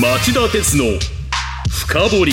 町田鉄の深掘り。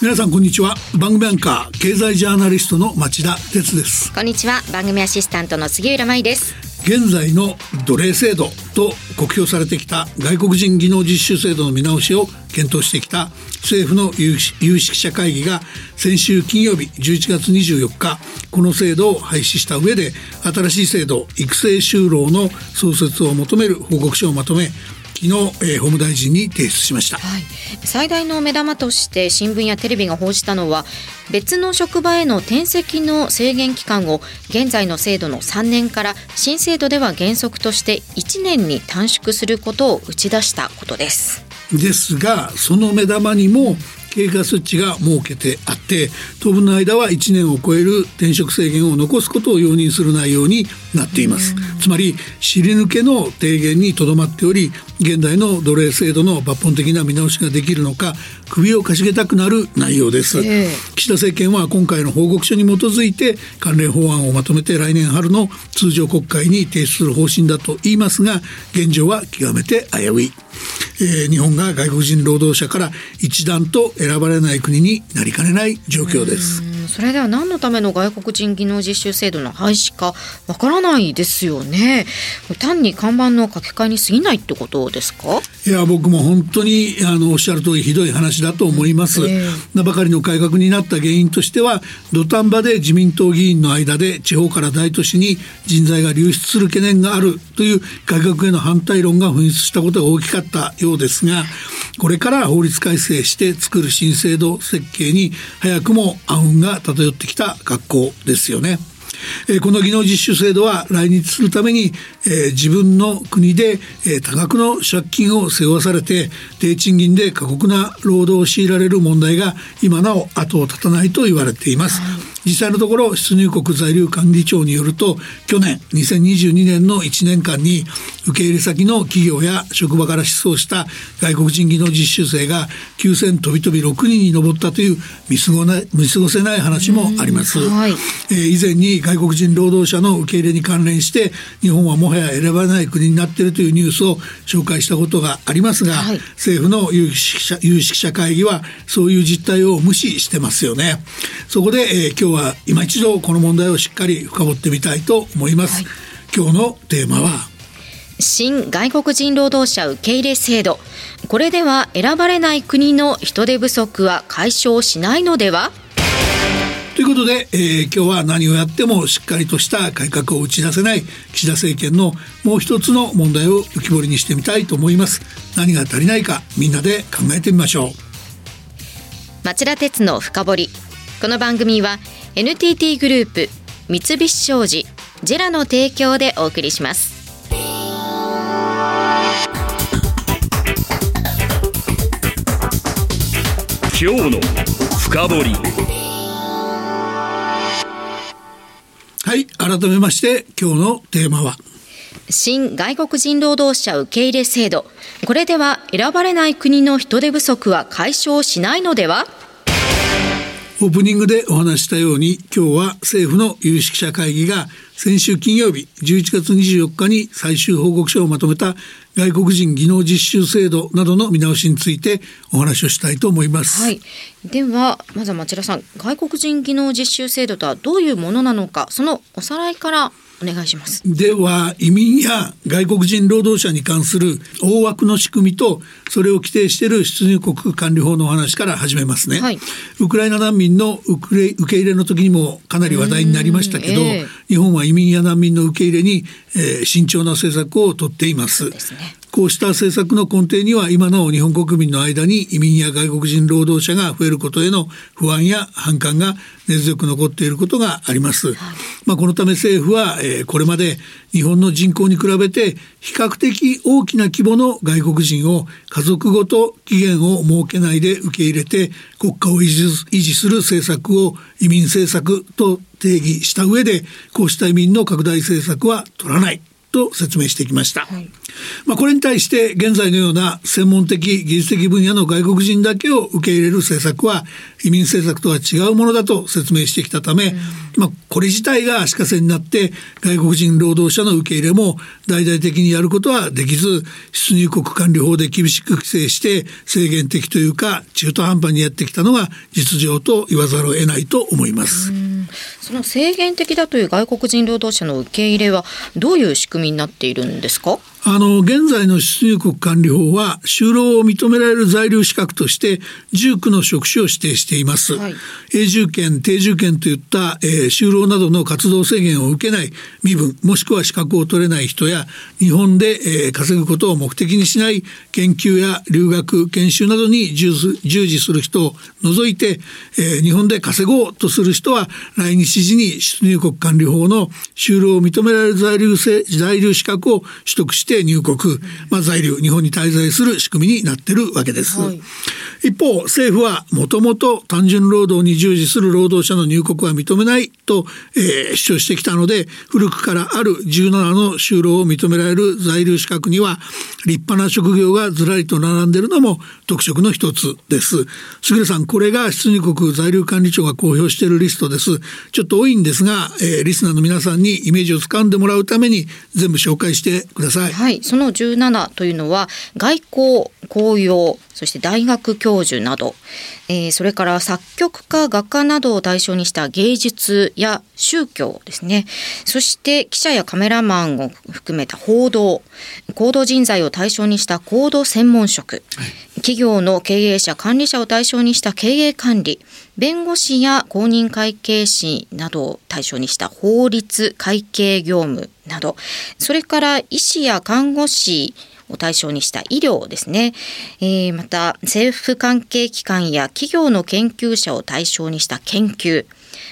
皆さんこんにちは。番組アンカー経済ジャーナリストの町田鉄です。こんにちは。番組アシスタントの杉浦舞です。現在の奴隷制度と酷評されてきた外国人技能実習制度の見直しを検討してきた政府の有識者会議が先週金曜日11月24日この制度を廃止した上で新しい制度育成就労の創設を求める報告書をまとめ昨日、えー、法務大臣に提出しました、はい、最大の目玉として新聞やテレビが報じたのは別の職場への転籍の制限期間を現在の制度の3年から新制度では原則として1年に短縮することを打ち出したことです。ですがその目玉にも経過措置が設けてあって当分の間は1年を超える転職制限を残すことを容認する内容になっています。つまり尻抜けの提言にとどまっており現代の奴隷制度の抜本的な見直しができるのか首をかしげたくなる内容です、えー、岸田政権は今回の報告書に基づいて関連法案をまとめて来年春の通常国会に提出する方針だと言いますが現状は極めて危うい。えー、日本が外国人労働者から一段と選ばれない国になりかねない状況です。それでは何のための外国人技能実習制度の廃止かわからないですよね。単に看板の書き換えに過ぎないってことですか？いや僕も本当にあのおっしゃる通りひどい話だと思います、えー、名ばかりの改革になった原因としては土壇場で自民党議員の間で地方から大都市に人材が流出する懸念があるという改革への反対論が噴出したことが大きかったようですがこれから法律改正して作る新制度設計に早くも暗雲が漂ってきた学校ですよね。えこの技能実習制度は来日するために、え自分の国で、え多額の借金を背負わされて低賃金で過酷な労働を強いられる問題が今なお後を絶たないと言われています。実際のところ出入国在留管理庁によると去年2022年の1年間に受け入れ先の企業や職場から失踪した外国人技能実習生が9000飛び飛び6人に上ったという見過ご見過ごせない話もあります、はい、えー、以前に外国人労働者の受け入れに関連して日本はもはや選ばない国になっているというニュースを紹介したことがありますが、はい、政府の有識者有識者会議はそういう実態を無視してますよね。そこで、えー、今日は今一度この問題をしっかり深掘ってみたいと思います、はい、今日のテーマは？新外国人労働者受け入れ制度。これでは選ばれない国の人手不足は解消しないのでは？ということで、えー、今日は何をやってもしっかりとした改革を打ち出せない岸田政権のもう一つの問題を浮き彫りにしてみたいと思います。何が足りないかみんなで考えてみましょう。町田鉄の深掘りこの番組は NTT グループ三菱商事ジェラの提供でお送りします。今日の深掘り。はい改めまして今日のテーマは？新外国人労働者受け入れ制度。これでは選ばれない国の人手不足は解消しないのでは？オープニングでお話したように今日は政府の有識者会議が先週金曜日11月24日に最終報告書をまとめた外国人技能実習制度などの見直しについてお話をしたいと思います。はい、ではまずは町田さん外国人技能実習制度とはどういうものなのかそのおさらいからお願いします。では移民や外国人労働者に関する大枠の仕組みとそれを規定している出入国管理法のお話から始めますね、はい、ウクライナ難民の受け入れの時にもかなり話題になりましたけど、えー、日本は移民や難民の受け入れに、えー、慎重な政策をとっています。ねこうした政策の根底には今なお日本国民の間に移民や外国人労働者が増えることへの不安や反感が根強く残っていることがあります。はい、まあ、このため政府は、えー、これまで日本の人口に比べて比較的大きな規模の外国人を家族ごと期限を設けないで受け入れて国家を維持する政策を移民政策と定義した上でこうした移民の拡大政策は取らないと説明してきました。はいまあ、これに対して現在のような専門的技術的分野の外国人だけを受け入れる政策は移民政策とは違うものだと説明してきたため、まあ、これ自体が足かせになって外国人労働者の受け入れも大々的にやることはできず出入国管理法で厳しく規制して制限的というか中途半端にやってきたのが実情と言わざるを得ないと思います。その制限的だという外国人労働者の受け入れはどういう仕組みになっているんですか？あの現在の出入国管理法は就労を認められる在留資格として19の職種を指定しています、はい、永住権定住権といった、えー、就労などの活動制限を受けない身分もしくは資格を取れない人や日本で、えー、稼ぐことを目的にしない研究や留学研修などに従事する人を除いて、えー、日本で稼ごうとする人は来日時に出入国管理法の就労を認められる在留在留資格を取得して入国、まあ、在留日本に滞在する仕組みになってるわけです。はい、一方政府はもともと単純労働に従事する労働者の入国は認めないと、えー、主張してきたので古くからある17の就労を認められる在留資格には立派な職業がずらりと並んでいるのも特色の一つです。杉浦さんこれが出入国在留管理庁が公表しているリストです。ちょっと多いんですが、えー、リスナーの皆さんにイメージをつかんでもらうために全部紹介してください。はい、その17というのは外交公用そして大学教授など、えー、それから作曲家画家などを対象にした芸術や宗教ですね。そして記者やカメラマンを含めた報道。行動人材を対象にした行動専門職、企業の経営者管理者を対象にした経営管理。弁護士や公認会計士などを対象にした法律会計業務など。それから医師や看護師を対象にした医療ですね、えー、また政府関係機関や企業の研究者を対象にした研究。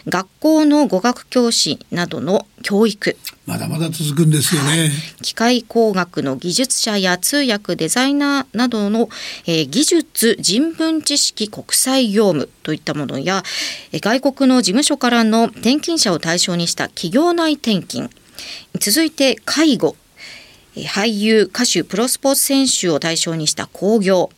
学校の語学教師などの教育。まだまだ続くんですよね、機械工学の技術者や通訳デザイナーなどの、えー、技術人文知識国際業務といったものや外国の事務所からの転勤者を対象にした企業内転勤。続いて介護俳優歌手プロスポーツ選手を対象にした興行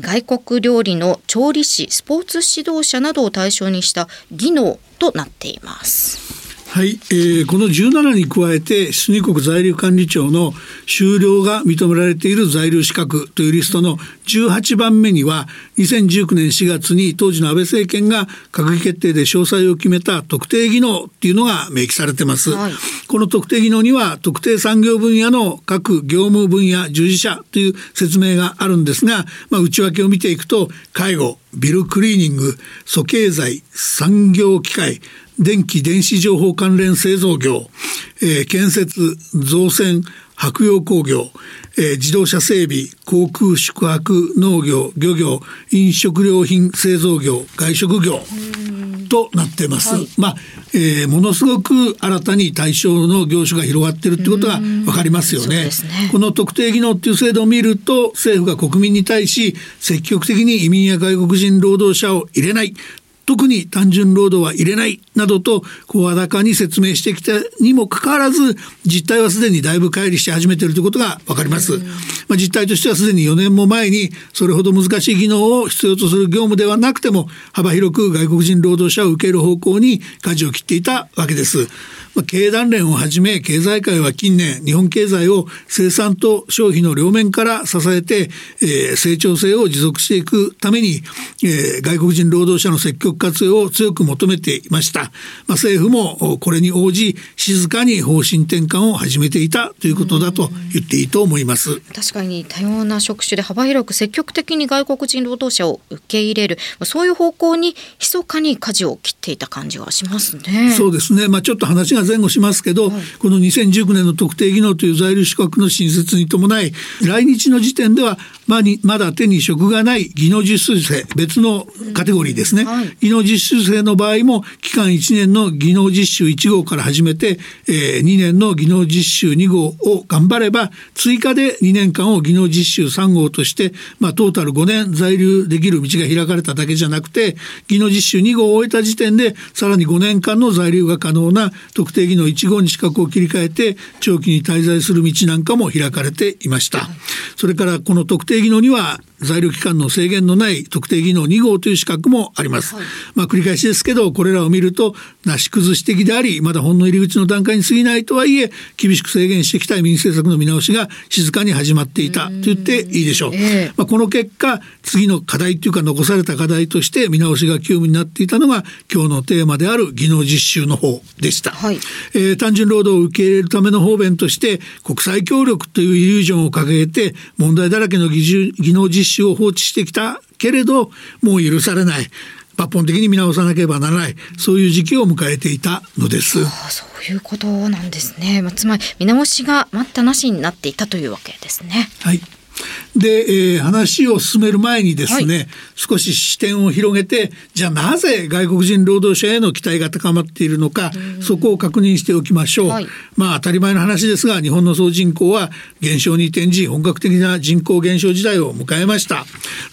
外国料理の調理師スポーツ指導者などを対象にした技能となっています。はい、えー、この17に加えて出入国在留管理庁の終了が認められている在留資格というリストの18番目には2019年4月に当時の安倍政権が閣議決定で詳細を決めた特定技能っていうのが明記されてます、はい、この特定技能には特定産業分野の各業務分野従事者という説明があるんですが、まあ、内訳を見ていくと介護ビルクリーニング租経済産業機械電気電子情報関連製造業、えー、建設造船白洋工業、えー、自動車整備航空宿泊農業漁業飲食料品製造業外食業となってます。はい、まあ、えー、ものすごく新たに対象の業種が広がってるってことが分かりますよね。ね。この特定技能っていう制度を見ると政府が国民に対し積極的に移民や外国人労働者を入れない特に単純労働は入れないなどと声高に説明してきたにもかかわらず実態はすでにだいぶ乖離して始めているということが分かります、まあ、実態としてはすでに4年も前にそれほど難しい技能を必要とする業務ではなくても幅広く外国人労働者を受ける方向に舵を切っていたわけですまあ、経団連をはじめ経済界は近年日本経済を生産と消費の両面から支えて、えー、成長性を持続していくために、えー、外国人労働者の積極活用を強く求めていました、まあ、政府もこれに応じ静かに方針転換を始めていたということだと言っていいと思います。確かに多様な職種で幅広く積極的に外国人労働者を受け入れる。そういう方向に密かに舵を切っていた感じがしますね。そうですね。まあちょっと話が前後しますけど、はい、この2019年の特定技能という在留資格の新設に伴い来日の時点ではまにまだ手に職がない技能実習生別のカテゴリーですね、はい、技能実習生の場合も期間1年の技能実習1号から始めて、えー、2年の技能実習2号を頑張れば追加で2年間を技能実習3号として、まあ、トータル5年在留できる道が開かれただけじゃなくて技能実習2号を終えた時点でさらに5年間の在留が可能な特定技能1号に資格を切り替えて長期に滞在する道なんかも開かれていました。それからこの特定技能には在留期間の制限のない特定技能2号という資格もあります、はい、まあ、繰り返しですけどこれらを見るとなし崩し的でありまだほんの入り口の段階に過ぎないとはいえ厳しく制限してきた移民政策の見直しが静かに始まっていたと言っていいでしょう。えー、まあ、この結果次の課題というか残された課題として見直しが急務になっていたのが今日のテーマである技能実習の方でした。はい、えー、単純労働を受け入れるための方便として国際協力というイリュージョンを掲げて問題だらけの技能実習を放置してきたけれどもう許されない抜本的に見直さなければならないそういう時期を迎えていたのです。そういうことなんですね。まあ、つまり見直しが待ったなしになっていたというわけですね。はい。で、えー、話を進める前にですね、はい、少し視点を広げてじゃあなぜ外国人労働者への期待が高まっているのかそこを確認しておきましょう、はい、まあ当たり前の話ですが日本の総人口は減少に転じ本格的な人口減少時代を迎えました。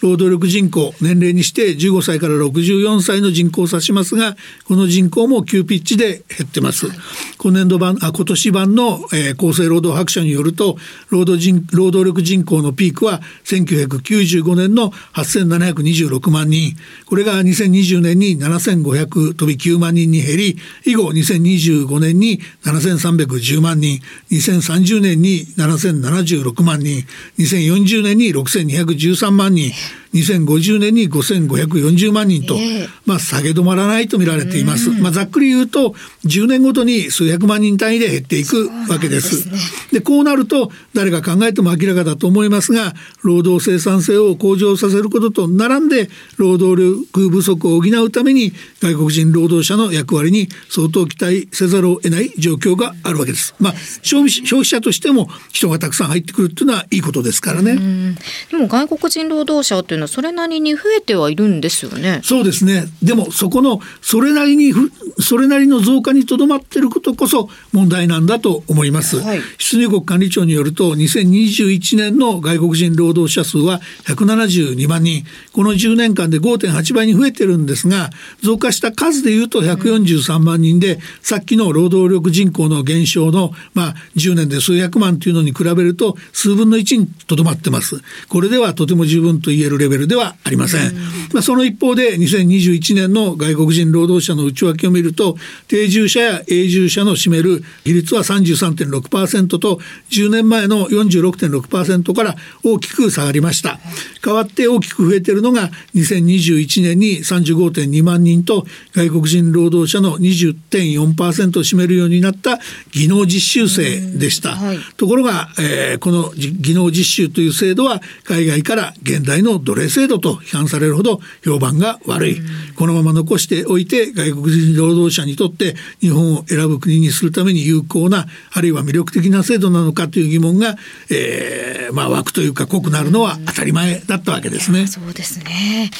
労働力人口年齢にして15歳から64歳の人口を指しますがこの人口も急ピッチで減ってます、はい、今年度版あ今年版の、えー、厚生労働白書によると労働人労働力人口のピークは1995年の8726万人。これが2020年に7500飛び9万人に減り以後2025年に7310万人。2030年に7076万人。2040年に6213万人。2050年に5540万人と、えー、まあ、下げ止まらないと見られています、まあ、ざっくり言うと10年ごとに数百万人単位で減っていくわけです。で、ね、こうなると誰が考えても明らかだと思いますが労働生産性を向上させることと並んで労働力不足を補うために外国人労働者の役割に相当期待せざるを得ない状況があるわけです。まあ、消費消費者としても人がたくさん入ってくるっていうのはいいことですからね。でも外国人労働者というのはそれなりに増えてはいるんですよね。そうですね。でもそこのそれなりにそれなりの増加にとどまっていることこそ問題なんだと思います。はい、出入国管理庁によると2021年の外国人労働者数は172万人。この10年間で5.8倍に増えてるんですが、増加した数でいうと143万人で、うん、さっきの労働力人口の減少のまあ10年で数百万というのに比べると数分の1にとどまってます。これではとても十分と言えるレベルではありません。まあ、その一方で2021年の外国人労働者の内訳を見ると定住者や永住者の占める比率は33.6%と10年前の46.6%から大きく下がりました。代わって大きく増えているのが2021年に35.2万人と外国人労働者の20.4%を占めるようになった技能実習生でした。はい、ところが、えー、この技能実習という制度は海外から現代の奴隷制度と批判されるほど評判が悪い、このまま残しておいて外国人労働者にとって日本を選ぶ国にするために有効なあるいは魅力的な制度なのかという疑問が、えー、まあ湧くというか濃くなるのは当たり前だったわけですね。そうですね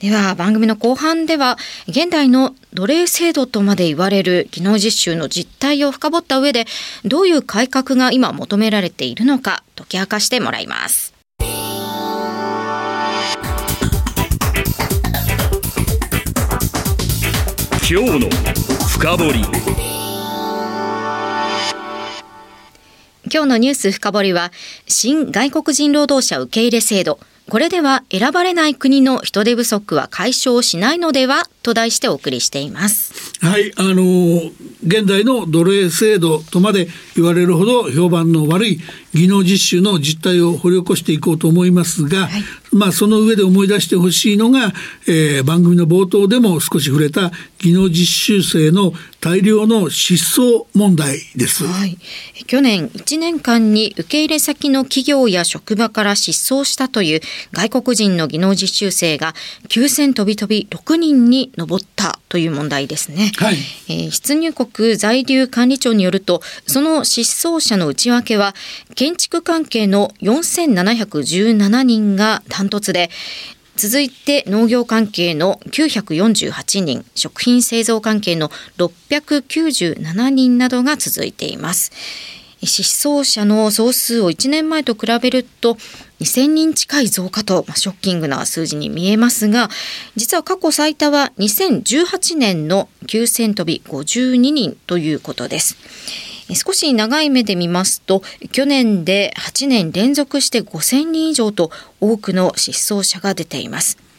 では番組の後半では現代の奴隷制度とまで言われる技能実習の実態を深掘った上でどういう改革が今求められているのか解き明かしてもらいます。今日の深掘り今日のニュース深掘りは新外国人労働者受け入れ制度これでは選ばれない国の人手不足は解消しないのではと題してお送りしています。はい、あの現代の奴隷制度とまで言われるほど評判の悪い技能実習の実態を掘り起こしていこうと思いますが、はい、まあその上で思い出してほしいのが、えー、番組の冒頭でも少し触れた技能実習生の大量の失踪問題です、はい、去年1年間に受け入れ先の企業や職場から失踪したという外国人の技能実習生が9000飛び飛び6人に上ったという問題ですね、はい。えー、出入国在留管理庁によるとその失踪者の内訳は建築関係の4717人がダントツで続いて農業関係の948人食品製造関係の697人などが続いています失踪者の総数を1年前と比べると2000人近い増加と、まあ、ショッキングな数字に見えますが実は過去最多は2018年の9000飛び52人ということです。少し長い目で見ますと去年で8年連続して5000人以上と多くの失踪者が出ています。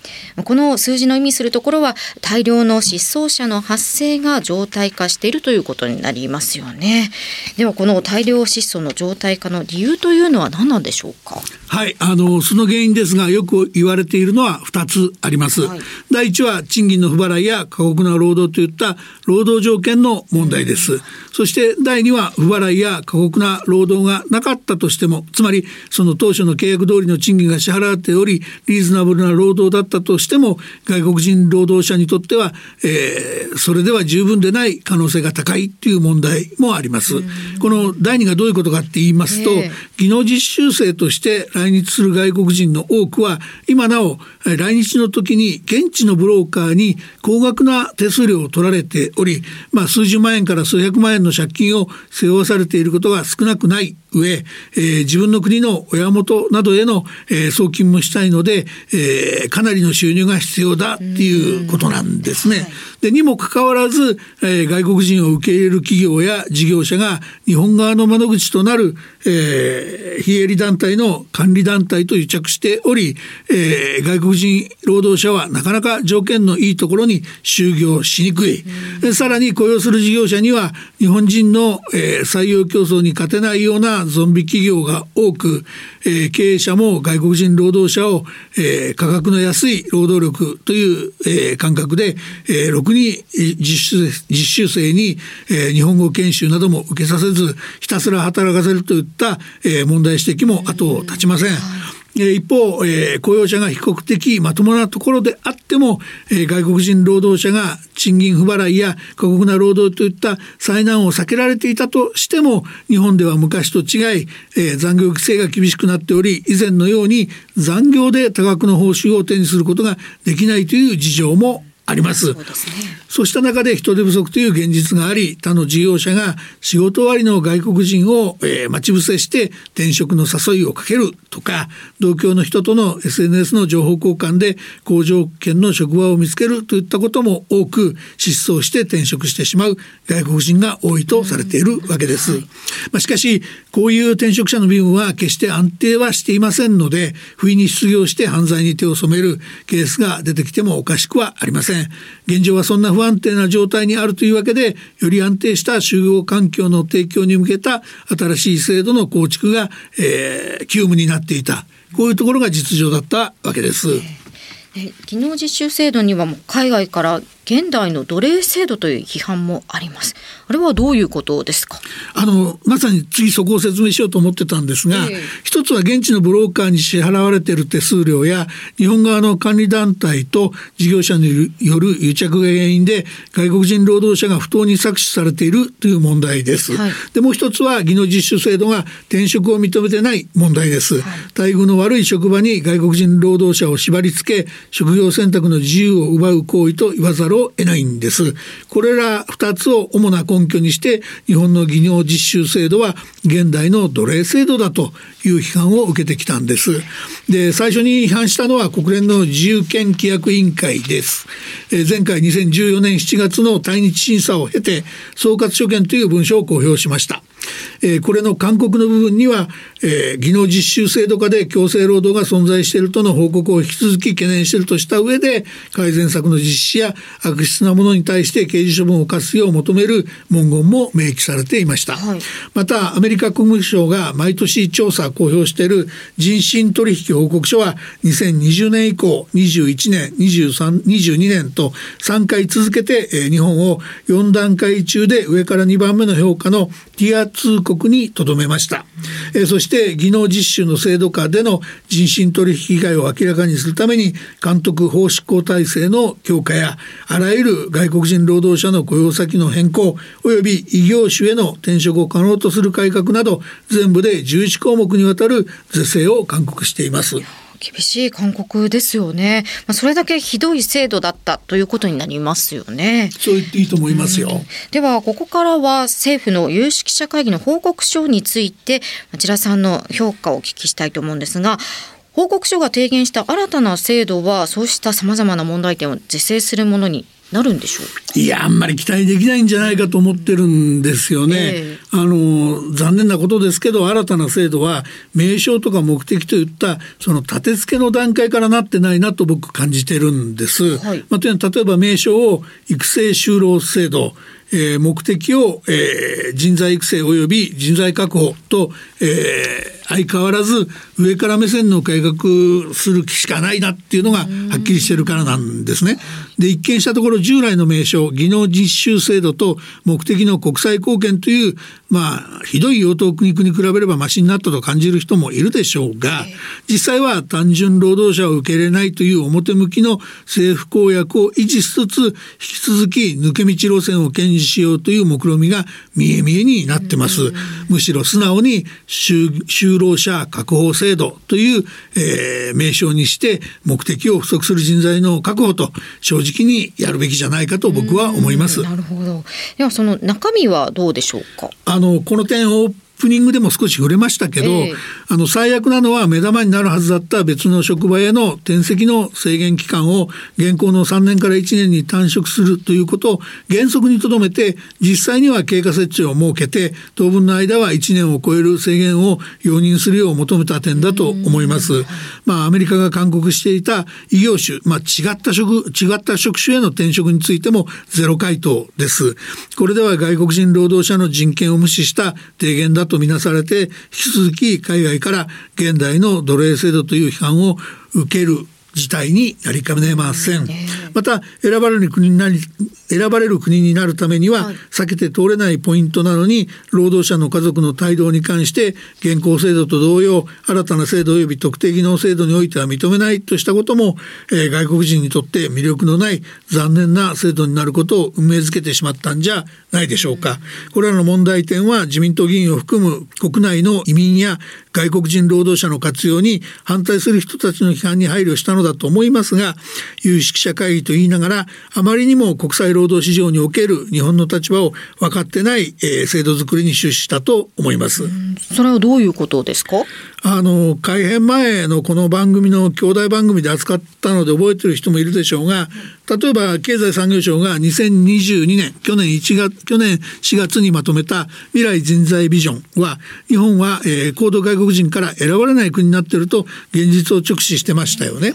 この数字の意味するところは大量の失踪者の発生が常態化しているということになりますよね。ではこの大量失踪の常態化の理由というのは何なんでしょうか？はい、あのその原因ですがよく言われているのは2つあります。はい、第一は賃金の不払いや過酷な労働といった労働条件の問題です。そして第2は不払いや過酷な労働がなかったとしてもつまりその当初の契約通りの賃金が支払われておりリーズナブルな労働だったとしても外国人労働者にとっては、えー、それでは十分でない可能性が高いっていう問題もあります。この第2がどういうことかって言いますと、技能実習生として来日する外国人の多くは今なお来日の時に現地のブローカーに高額な手数料を取られており、まあ、数十万円から数百万円の借金を背負わされていることが少なくない上、えー、自分の国の親元などへの、えー、送金もしたいので、えー、かなりの収入が必要だっていうことなんですね。でにもかかわらず、えー、外国人を受け入れる企業や事業者が日本側の窓口となる、えー、非営利団体の管理団体と癒着しており、えー、外国人労働者はなかなか条件のいいところに就業しにくい、さらに雇用する事業者には日本人の、えー、採用競争に勝てないようなゾンビ企業が多く、えー、経営者も外国人労働者を、えー、価格の安い労働力という、えー、感覚で、えー、ろくに実習実習生に、えー、日本語研修なども受けさせずひたすら働かせるといった、えー、問題指摘も後を絶ちません。一方、えー、雇用者が比較的まともなところであっても、えー、外国人労働者が賃金不払いや過酷な労働といった災難を避けられていたとしても日本では昔と違い、えー、残業規制が厳しくなっており以前のように残業で多額の報酬を手にすることができないという事情もあります。そうですね。そうした中で人手不足という現実があり、他の事業者が仕事終わりの外国人を、えー、待ち伏せして転職の誘いをかけるとか、同郷の人との SNS の情報交換で好条件の職場を見つけるといったことも多く失踪して転職してしまう外国人が多いとされているわけです。まあ、しかし、こういう転職者の身分は決して安定はしていませんので、不意に失業して犯罪に手を染めるケースが出てきてもおかしくはありません。現状はそんな不安定な状態にあるというわけでより安定した就業環境の提供に向けた新しい制度の構築が、えー、急務になっていた。こういうところが実情だったわけです。昨日実習制度にはもう海外から現代の奴隷制度という批判もあります。あれはどういうことですか？あのまさに次そこを説明しようと思ってたんですが、えー、一つは現地のブローカーに支払われている手数料や日本側の管理団体と事業者による癒着が原因で外国人労働者が不当に搾取されているという問題です。はい、でもう一つは技能実習制度が転職を認めてない問題です。はい、待遇の悪い職場に外国人労働者を縛り付け職業選択の自由を奪う行為と言わざるを得ないんです。これら2つを主な根拠にして日本の技能実習制度は現代の奴隷制度だという批判を受けてきたんです。で最初に違反したのは国連の自由権規約委員会です。え前回2014年7月の対日審査を経て総括所見という文書を公表しました。えー、これの勧告の部分には、えー、技能実習制度下で強制労働が存在しているとの報告を引き続き懸念しているとした上で改善策の実施や悪質なものに対して刑事処分を課すよう求める文言も明記されていました、はい、またアメリカ国務省が毎年調査公表している人身取引報告書は2020年以降21年23 22年と3回続けて、えー、日本を4段階中で上から2番目の評価のティア通告にとどめました、えー、そして技能実習の制度下での人身取引被害を明らかにするために監督法執行体制の強化やあらゆる外国人労働者の雇用先の変更及び異業種への転職を可能とする改革など全部で11項目にわたる是正を勧告しています。厳しい勧告ですよね。まあ、それだけひどい制度だったということになりますよね。そう言っていいと思いますよ。では、ここからは政府の有識者会議の報告書について、町田さんの評価をお聞きしたいと思うんですが、報告書が提言した新たな制度は、そうしたさまざまな問題点を是正するものになるんでしょういやあんまり期待できないんじゃないかと思ってるんですよね。えー、あの残念なことですけど新たな制度は名称とか目的といったその立て付けの段階からなってないなと僕感じてるんです。はい、まあ、というのは例えば名称を育成就労制度えー、目的を、えー、人材育成及び人材確保と、えー、相変わらず上から目線の改革する気しかないなっていうのがはっきりしてるからなんですね。で一見したところ従来の名称技能実習制度と目的の国際貢献というまあひどい用途苦肉に比べればマシになったと感じる人もいるでしょうが実際は単純労働者を受け入れないという表向きの政府公約を維持しつつ引き続き抜け道路線を堅持しようという目論見が見え見えになってます。むしろ素直に就労者確保制度という、えー、名称にして目的を不足する人材の確保と正直にやるべきじゃないかと僕は思います。なるほど。ではその中身はどうでしょうか？あのこの点をプニングでも少し触れましたけど、えー、あの最悪なのは目玉になるはずだった別の職場への転籍の制限期間を現行の3年から1年に短縮するということを原則にとどめて実際には経過設置を設けて当分の間は1年を超える制限を容認するよう求めた点だと思います。まあ、アメリカが勧告していた異業種、まあ、違った職違った職種への転職についてもゼロ回答です。これでは外国人労働者の人権を無視した提言だととみなされて引き続き海外から現代の奴隷制度という批判を受ける事態になりかねません。また選ばれる国になり選ばれる国になるためには避けて通れないポイントなのに労働者の家族の帯同に関して現行制度と同様新たな制度及び特定技能制度においては認めないとしたことも、えー、外国人にとって魅力のない残念な制度になることを運命づけてしまったんじゃないでしょうか。これらの問題点は自民党議員を含む国内の移民や外国人労働者の活用に反対する人たちの批判に配慮したのだと思いますが有識者会議と言いながらあまりにも国際労働市場における日本の立場を分かってない、えー、制度づくりに終始したと思います。それはどういうことですか？あの改編前のこの番組の兄弟番組で扱ったので覚えてる人もいるでしょうが例えば経済産業省が2022年去年1月去年4月にまとめた未来人材ビジョンは日本は、えー、高度外国人から選ばれない国になっていると現実を直視してましたよね。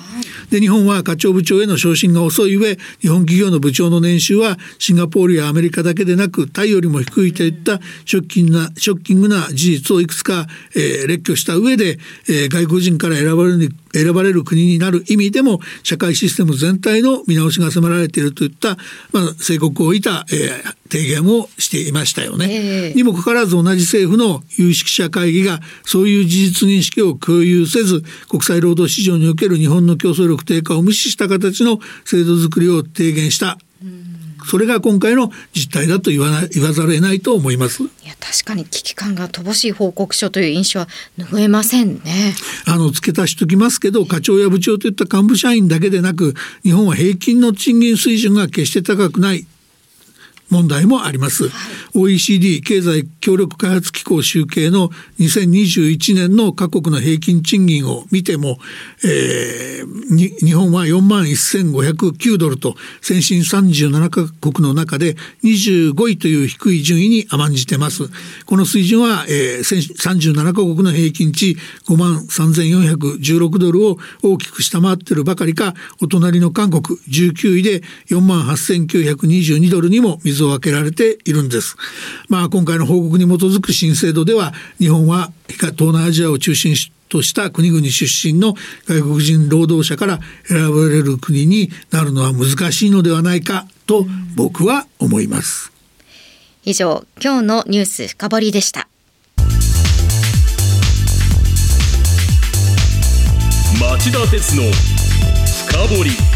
で日本は課長部長への昇進が遅い上日本企業の部長の年収はシンガポールやアメリカだけでなくタイよりも低いといったショッキングなショッキングな事実をいくつか、えー、列挙した上で、えー、外国人から選ばれる選ばれる国になる意味でも社会システム全体の見直しが迫られているといった、まあ、警告を置いた、えー、提言をしていましたよね。えー、にもかかわらず同じ政府の有識者会議がそういう事実認識を共有せず国際労働市場における日本の競争力低下を無視した形の制度づくりを提言したそれが今回の実態だと言わない言わざるを得ないと思います。いや確かに危機感が乏しい報告書という印象は拭えませんね。あの付け足しときますけど課長や部長といった幹部社員だけでなく日本は平均の賃金水準が決して高くない問題もあります、はい、OECD 経済協力開発機構集計の2021年の各国の平均賃金を見ても、えー、日本は4万1509ドルと先進37カ国の中で25位という低い順位に甘んじてます。この水準は、えー、37カ国の平均値5万3416ドルを大きく下回っているばかりかお隣の韓国19位で4万8922ドルにも水水を分けられているんです。まあ今回の報告に基づく新制度では日本は東南アジアを中心とした国々出身の外国人労働者から選ばれる国になるのは難しいのではないかと僕は思います。以上今日のニュース深掘りでした。町田鉄の深掘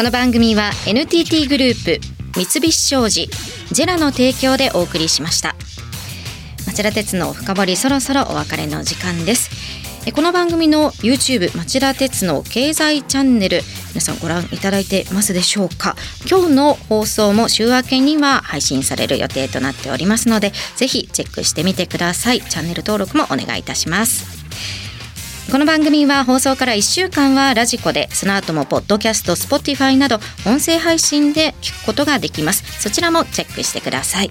この番組は NTT グループ三菱商事ジェラの提供でお送りしました。町田鉄の深掘りそろそろお別れの時間です。この番組の YouTube 町田鉄の経済チャンネル皆さんご覧いただいてますでしょうか？今日の放送も週明けには配信される予定となっておりますのでぜひチェックしてみてください。チャンネル登録もお願いいたします。この番組は放送から1週間はラジコでその後もポッドキャスト Spotify など音声配信で聞くことができます。そちらもチェックしてください。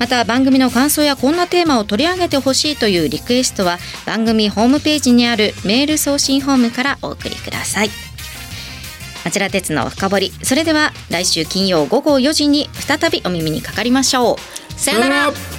また番組の感想やこんなテーマを取り上げてほしいというリクエストは番組ホームページにあるメール送信フォームからお送りください。町田鉄の深掘り。それでは来週金曜午後4時に再びお耳にかかりましょう。さよなら。